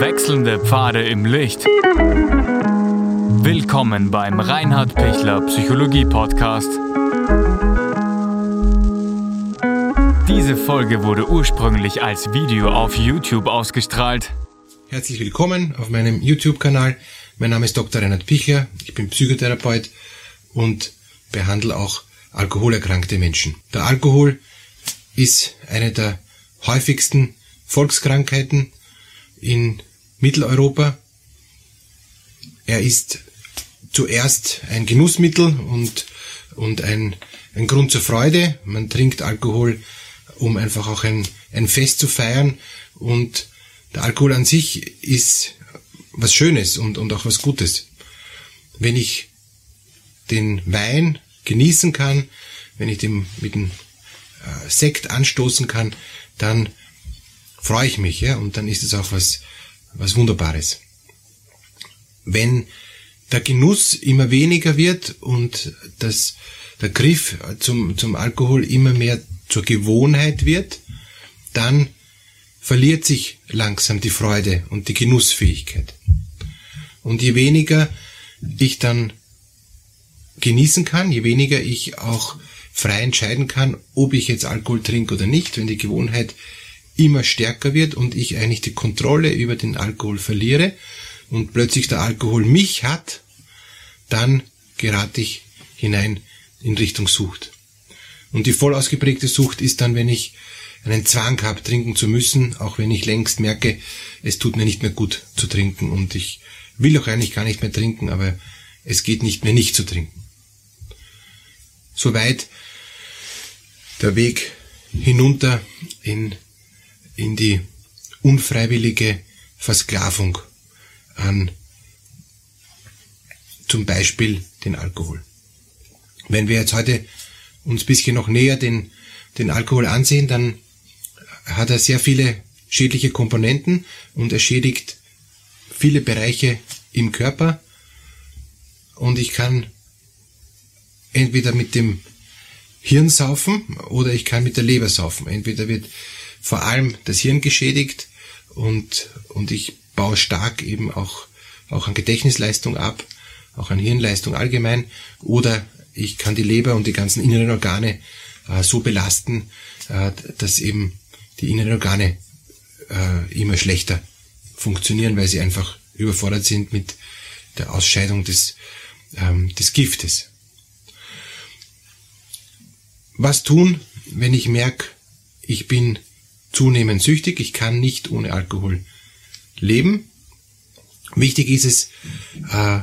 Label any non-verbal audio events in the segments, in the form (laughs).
Wechselnde Pfade im Licht. Willkommen beim Reinhard Pichler Psychologie Podcast. Diese Folge wurde ursprünglich als Video auf YouTube ausgestrahlt. Herzlich willkommen auf meinem YouTube-Kanal. Mein Name ist Dr. Reinhard Pichler. Ich bin Psychotherapeut und behandle auch alkoholerkrankte Menschen. Der Alkohol ist eine der häufigsten Volkskrankheiten in Mitteleuropa. Er ist zuerst ein Genussmittel und, und ein, ein Grund zur Freude. Man trinkt Alkohol, um einfach auch ein, ein Fest zu feiern. Und der Alkohol an sich ist was Schönes und, und auch was Gutes. Wenn ich den Wein genießen kann, wenn ich den mit dem äh, Sekt anstoßen kann, dann freue ich mich, ja, und dann ist es auch was, was Wunderbares. Wenn der Genuss immer weniger wird und das, der Griff zum, zum Alkohol immer mehr zur Gewohnheit wird, dann verliert sich langsam die Freude und die Genussfähigkeit. Und je weniger ich dann genießen kann, je weniger ich auch frei entscheiden kann, ob ich jetzt Alkohol trinke oder nicht, wenn die Gewohnheit immer stärker wird und ich eigentlich die Kontrolle über den Alkohol verliere und plötzlich der Alkohol mich hat, dann gerate ich hinein in Richtung Sucht. Und die voll ausgeprägte Sucht ist dann, wenn ich einen Zwang habe, trinken zu müssen, auch wenn ich längst merke, es tut mir nicht mehr gut zu trinken und ich will auch eigentlich gar nicht mehr trinken, aber es geht nicht mehr nicht zu trinken. Soweit der Weg hinunter in, in die unfreiwillige Versklavung an zum Beispiel den Alkohol. Wenn wir jetzt heute uns bisschen noch näher den, den Alkohol ansehen, dann hat er sehr viele schädliche Komponenten und er schädigt viele Bereiche im Körper und ich kann entweder mit dem Hirn saufen oder ich kann mit der Leber saufen. Entweder wird vor allem das Hirn geschädigt und, und ich baue stark eben auch, auch an Gedächtnisleistung ab, auch an Hirnleistung allgemein, oder ich kann die Leber und die ganzen inneren Organe äh, so belasten, äh, dass eben die inneren Organe äh, immer schlechter funktionieren, weil sie einfach überfordert sind mit der Ausscheidung des, ähm, des Giftes. Was tun, wenn ich merke, ich bin zunehmend süchtig, ich kann nicht ohne Alkohol leben? Wichtig ist es, äh,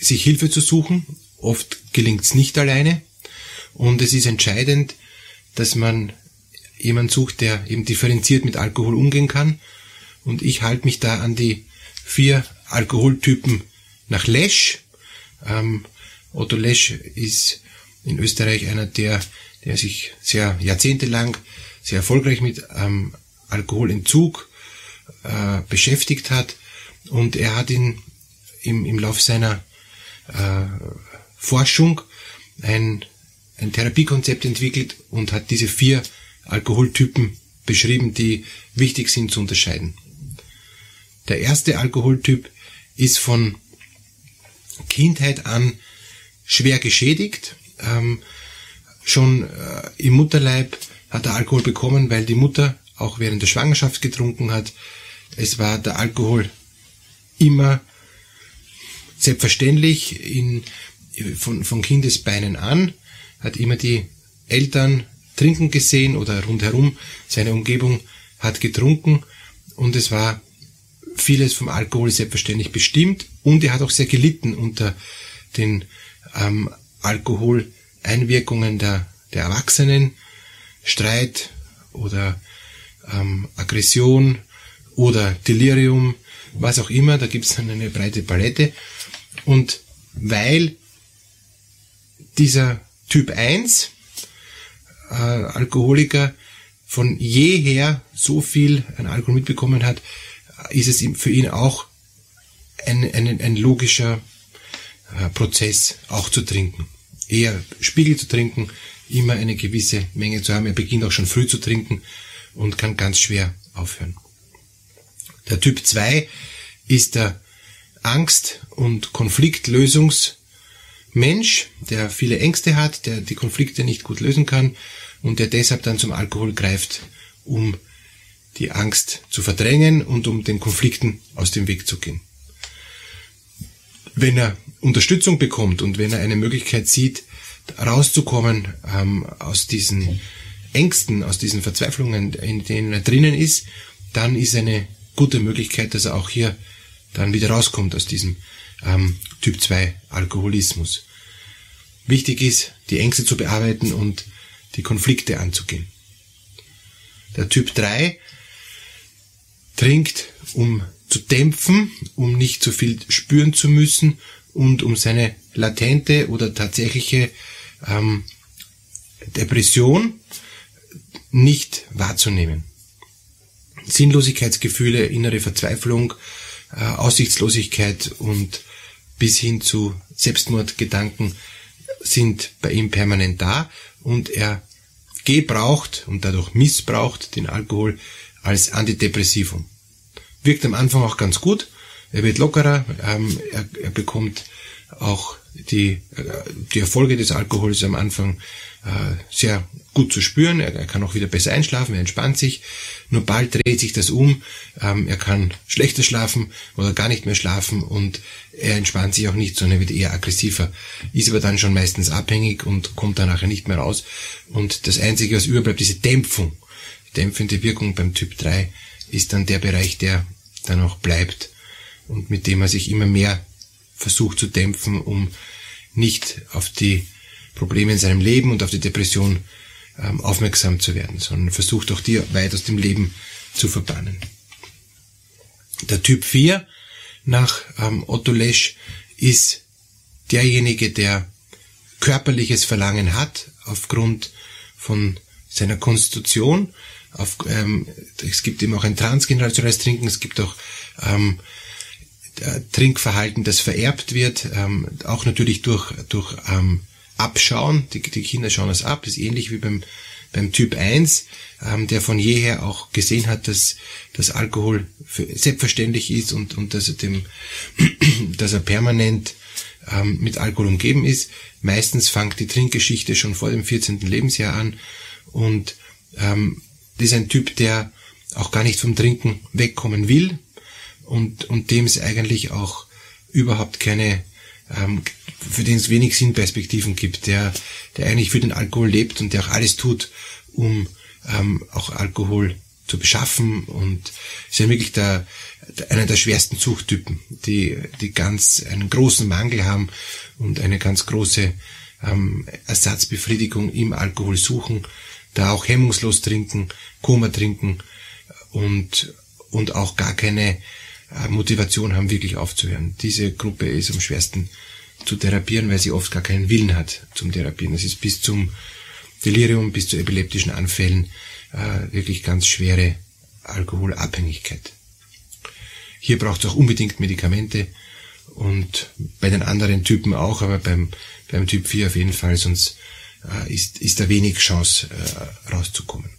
sich Hilfe zu suchen. Oft gelingt es nicht alleine. Und es ist entscheidend, dass man jemand sucht, der eben differenziert mit Alkohol umgehen kann. Und ich halte mich da an die vier Alkoholtypen nach Lesch. Ähm, Otto Lesch ist in Österreich einer, der, der sich sehr jahrzehntelang sehr erfolgreich mit ähm, Alkoholentzug äh, beschäftigt hat. Und er hat in, im, im Lauf seiner äh, Forschung ein, ein Therapiekonzept entwickelt und hat diese vier Alkoholtypen beschrieben, die wichtig sind zu unterscheiden. Der erste Alkoholtyp ist von Kindheit an schwer geschädigt. Ähm, schon äh, im Mutterleib hat er Alkohol bekommen, weil die Mutter auch während der Schwangerschaft getrunken hat. Es war der Alkohol immer selbstverständlich in, von, von Kindesbeinen an, hat immer die Eltern trinken gesehen oder rundherum seine Umgebung hat getrunken und es war vieles vom Alkohol selbstverständlich bestimmt und er hat auch sehr gelitten unter den ähm, Alkoholeinwirkungen der, der Erwachsenen, Streit oder ähm, Aggression oder Delirium, was auch immer, da gibt es dann eine breite Palette. Und weil dieser Typ 1 äh, Alkoholiker von jeher so viel an Alkohol mitbekommen hat, ist es für ihn auch ein, ein, ein logischer äh, Prozess, auch zu trinken. Eher Spiegel zu trinken, immer eine gewisse Menge zu haben. Er beginnt auch schon früh zu trinken und kann ganz schwer aufhören. Der Typ 2 ist der Angst- und Konfliktlösungsmensch, der viele Ängste hat, der die Konflikte nicht gut lösen kann und der deshalb dann zum Alkohol greift, um die Angst zu verdrängen und um den Konflikten aus dem Weg zu gehen. Wenn er Unterstützung bekommt und wenn er eine Möglichkeit sieht, rauszukommen ähm, aus diesen Ängsten, aus diesen Verzweiflungen, in denen er drinnen ist, dann ist eine gute Möglichkeit, dass er auch hier dann wieder rauskommt aus diesem ähm, Typ 2 Alkoholismus. Wichtig ist, die Ängste zu bearbeiten und die Konflikte anzugehen. Der Typ 3 trinkt, um zu dämpfen, um nicht zu viel spüren zu müssen und um seine latente oder tatsächliche ähm, Depression nicht wahrzunehmen. Sinnlosigkeitsgefühle, innere Verzweiflung, äh, Aussichtslosigkeit und bis hin zu Selbstmordgedanken sind bei ihm permanent da und er gebraucht und dadurch missbraucht den Alkohol als Antidepressivum. Wirkt am Anfang auch ganz gut, er wird lockerer, ähm, er, er bekommt auch die, äh, die Erfolge des Alkohols am Anfang äh, sehr gut zu spüren. Er, er, kann auch wieder besser einschlafen, er entspannt sich. Nur bald dreht sich das um. Ähm, er kann schlechter schlafen oder gar nicht mehr schlafen und er entspannt sich auch nicht, sondern er wird eher aggressiver. Ist aber dann schon meistens abhängig und kommt dann nachher nicht mehr raus. Und das Einzige, was überbleibt, diese Dämpfung. Die dämpfende Wirkung beim Typ 3 ist dann der Bereich, der dann auch bleibt und mit dem er sich immer mehr versucht zu dämpfen, um nicht auf die Probleme in seinem Leben und auf die Depression ähm, aufmerksam zu werden, sondern versucht auch die weit aus dem Leben zu verbannen. Der Typ 4 nach ähm, Otto Lesch ist derjenige, der körperliches Verlangen hat aufgrund von seiner Konstitution. Auf, ähm, es gibt eben auch ein transgenerationelles Trinken, es gibt auch ähm, Trinkverhalten, das vererbt wird, ähm, auch natürlich durch, durch ähm, Abschauen. Die, die Kinder schauen es ab. Das ist ähnlich wie beim, beim Typ 1, ähm, der von jeher auch gesehen hat, dass, dass Alkohol für, selbstverständlich ist und, und dass er dem, (clears throat) dass er permanent ähm, mit Alkohol umgeben ist. Meistens fängt die Trinkgeschichte schon vor dem 14. Lebensjahr an und ähm, das ist ein Typ, der auch gar nicht vom Trinken wegkommen will, und, und dem es eigentlich auch überhaupt keine, ähm, für den es wenig Sinnperspektiven gibt, der, der eigentlich für den Alkohol lebt und der auch alles tut, um ähm, auch Alkohol zu beschaffen und ist ja wirklich der, einer der schwersten Zuchttypen, die, die ganz einen großen Mangel haben und eine ganz große ähm, Ersatzbefriedigung im Alkohol suchen, da auch hemmungslos trinken, Koma trinken und, und auch gar keine äh, Motivation haben, wirklich aufzuhören. Diese Gruppe ist am schwersten zu therapieren, weil sie oft gar keinen Willen hat zum Therapieren. Das ist bis zum Delirium, bis zu epileptischen Anfällen äh, wirklich ganz schwere Alkoholabhängigkeit. Hier braucht es auch unbedingt Medikamente und bei den anderen Typen auch, aber beim, beim Typ 4 auf jeden Fall, sonst äh, ist, ist da wenig Chance äh, rauszukommen.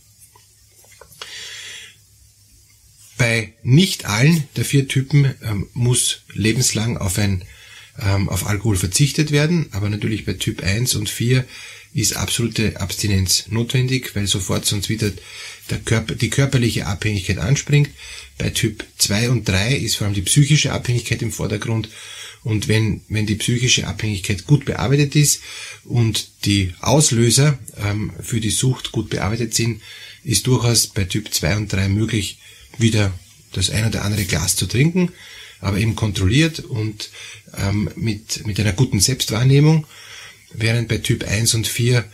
Bei nicht allen der vier Typen ähm, muss lebenslang auf ein ähm, auf Alkohol verzichtet werden, aber natürlich bei Typ 1 und 4 ist absolute Abstinenz notwendig, weil sofort sonst wieder der Körper, die körperliche Abhängigkeit anspringt. Bei Typ 2 und 3 ist vor allem die psychische Abhängigkeit im Vordergrund. Und wenn, wenn die psychische Abhängigkeit gut bearbeitet ist und die Auslöser ähm, für die Sucht gut bearbeitet sind, ist durchaus bei Typ 2 und 3 möglich, wieder das ein oder andere Glas zu trinken, aber eben kontrolliert und ähm, mit, mit einer guten Selbstwahrnehmung, während bei Typ 1 und 4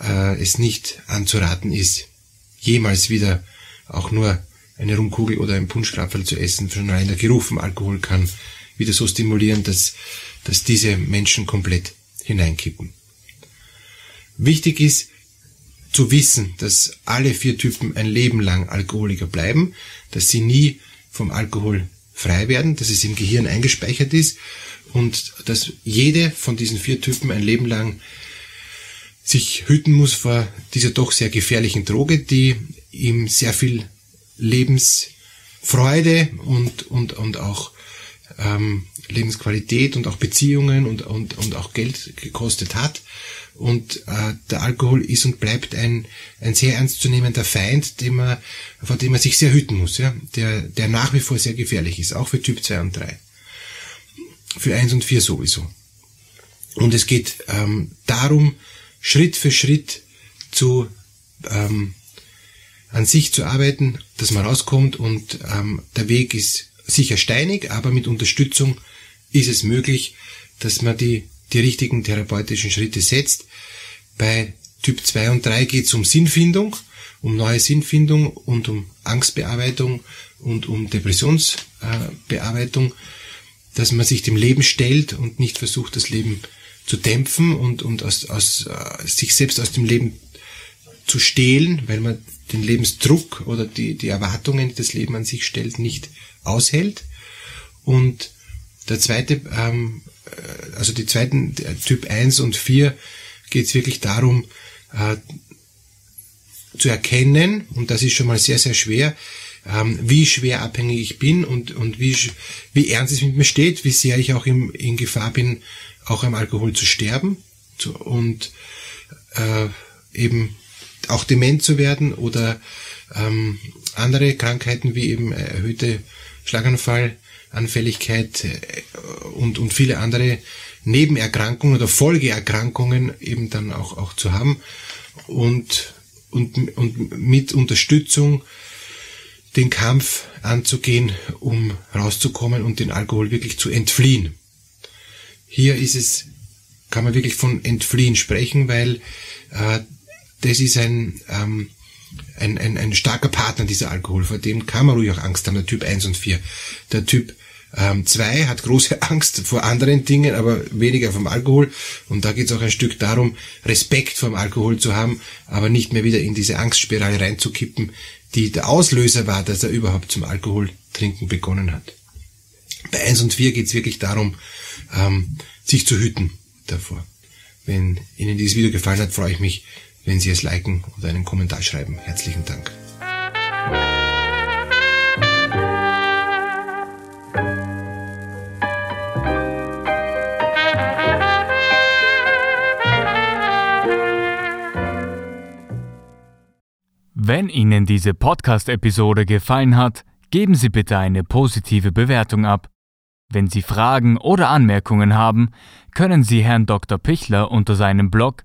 äh, es nicht anzuraten ist, jemals wieder auch nur eine Rumkugel oder ein Punschkrapferl zu essen, schon allein der Geruch vom Alkohol kann wieder so stimulieren, dass, dass diese Menschen komplett hineinkippen. Wichtig ist, zu wissen, dass alle vier Typen ein Leben lang Alkoholiker bleiben, dass sie nie vom Alkohol frei werden, dass es im Gehirn eingespeichert ist und dass jede von diesen vier Typen ein Leben lang sich hüten muss vor dieser doch sehr gefährlichen Droge, die ihm sehr viel Lebens, Freude und, und, und auch ähm, Lebensqualität und auch Beziehungen und, und, und auch Geld gekostet hat. Und äh, der Alkohol ist und bleibt ein, ein sehr ernstzunehmender Feind, dem man, vor dem man sich sehr hüten muss, ja? der, der nach wie vor sehr gefährlich ist, auch für Typ 2 und 3. Für 1 und 4 sowieso. Und es geht ähm, darum, Schritt für Schritt zu ähm, an sich zu arbeiten, dass man rauskommt und ähm, der Weg ist sicher steinig, aber mit Unterstützung ist es möglich, dass man die, die richtigen therapeutischen Schritte setzt. Bei Typ 2 und 3 geht es um Sinnfindung, um neue Sinnfindung und um Angstbearbeitung und um Depressionsbearbeitung, dass man sich dem Leben stellt und nicht versucht, das Leben zu dämpfen und, und aus, aus, äh, sich selbst aus dem Leben zu stehlen, weil man den Lebensdruck oder die, die Erwartungen, die das Leben an sich stellt, nicht aushält. Und der zweite, ähm, äh, also die zweiten, Typ 1 und 4, geht es wirklich darum, äh, zu erkennen, und das ist schon mal sehr, sehr schwer, ähm, wie schwer abhängig ich bin und, und wie, wie ernst es mit mir steht, wie sehr ich auch im, in Gefahr bin, auch am Alkohol zu sterben zu, und äh, eben auch dement zu werden oder ähm, andere Krankheiten wie eben erhöhte Schlaganfallanfälligkeit äh, und, und viele andere Nebenerkrankungen oder Folgeerkrankungen eben dann auch, auch zu haben und, und, und mit Unterstützung den Kampf anzugehen, um rauszukommen und den Alkohol wirklich zu entfliehen. Hier ist es, kann man wirklich von Entfliehen sprechen, weil äh, das ist ein, ähm, ein, ein, ein starker Partner, dieser Alkohol. Vor dem kann man ruhig auch Angst haben, der Typ 1 und 4. Der Typ ähm, 2 hat große (laughs) Angst vor anderen Dingen, aber weniger vom Alkohol. Und da geht es auch ein Stück darum, Respekt vor dem Alkohol zu haben, aber nicht mehr wieder in diese Angstspirale reinzukippen, die der Auslöser war, dass er überhaupt zum Alkoholtrinken begonnen hat. Bei 1 und 4 geht es wirklich darum, ähm, sich zu hüten davor. Wenn Ihnen dieses Video gefallen hat, freue ich mich, wenn Sie es liken oder einen Kommentar schreiben. Herzlichen Dank. Wenn Ihnen diese Podcast-Episode gefallen hat, geben Sie bitte eine positive Bewertung ab. Wenn Sie Fragen oder Anmerkungen haben, können Sie Herrn Dr. Pichler unter seinem Blog